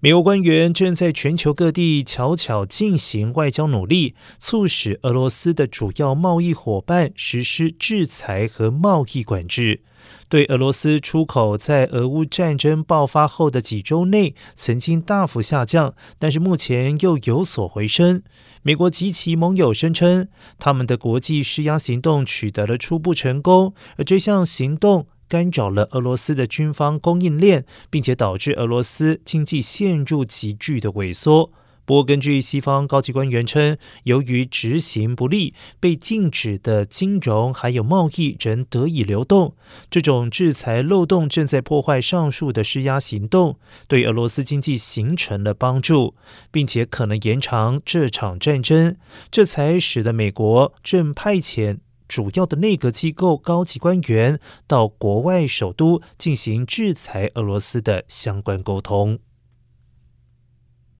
美国官员正在全球各地悄悄进行外交努力，促使俄罗斯的主要贸易伙伴实施制裁和贸易管制。对俄罗斯出口在俄乌战争爆发后的几周内曾经大幅下降，但是目前又有所回升。美国及其盟友声称，他们的国际施压行动取得了初步成功，而这项行动。干扰了俄罗斯的军方供应链，并且导致俄罗斯经济陷入急剧的萎缩。不过，根据西方高级官员称，由于执行不力，被禁止的金融还有贸易仍得以流动。这种制裁漏洞正在破坏上述的施压行动，对俄罗斯经济形成了帮助，并且可能延长这场战争。这才使得美国正派遣。主要的内阁机构高级官员到国外首都进行制裁俄罗斯的相关沟通。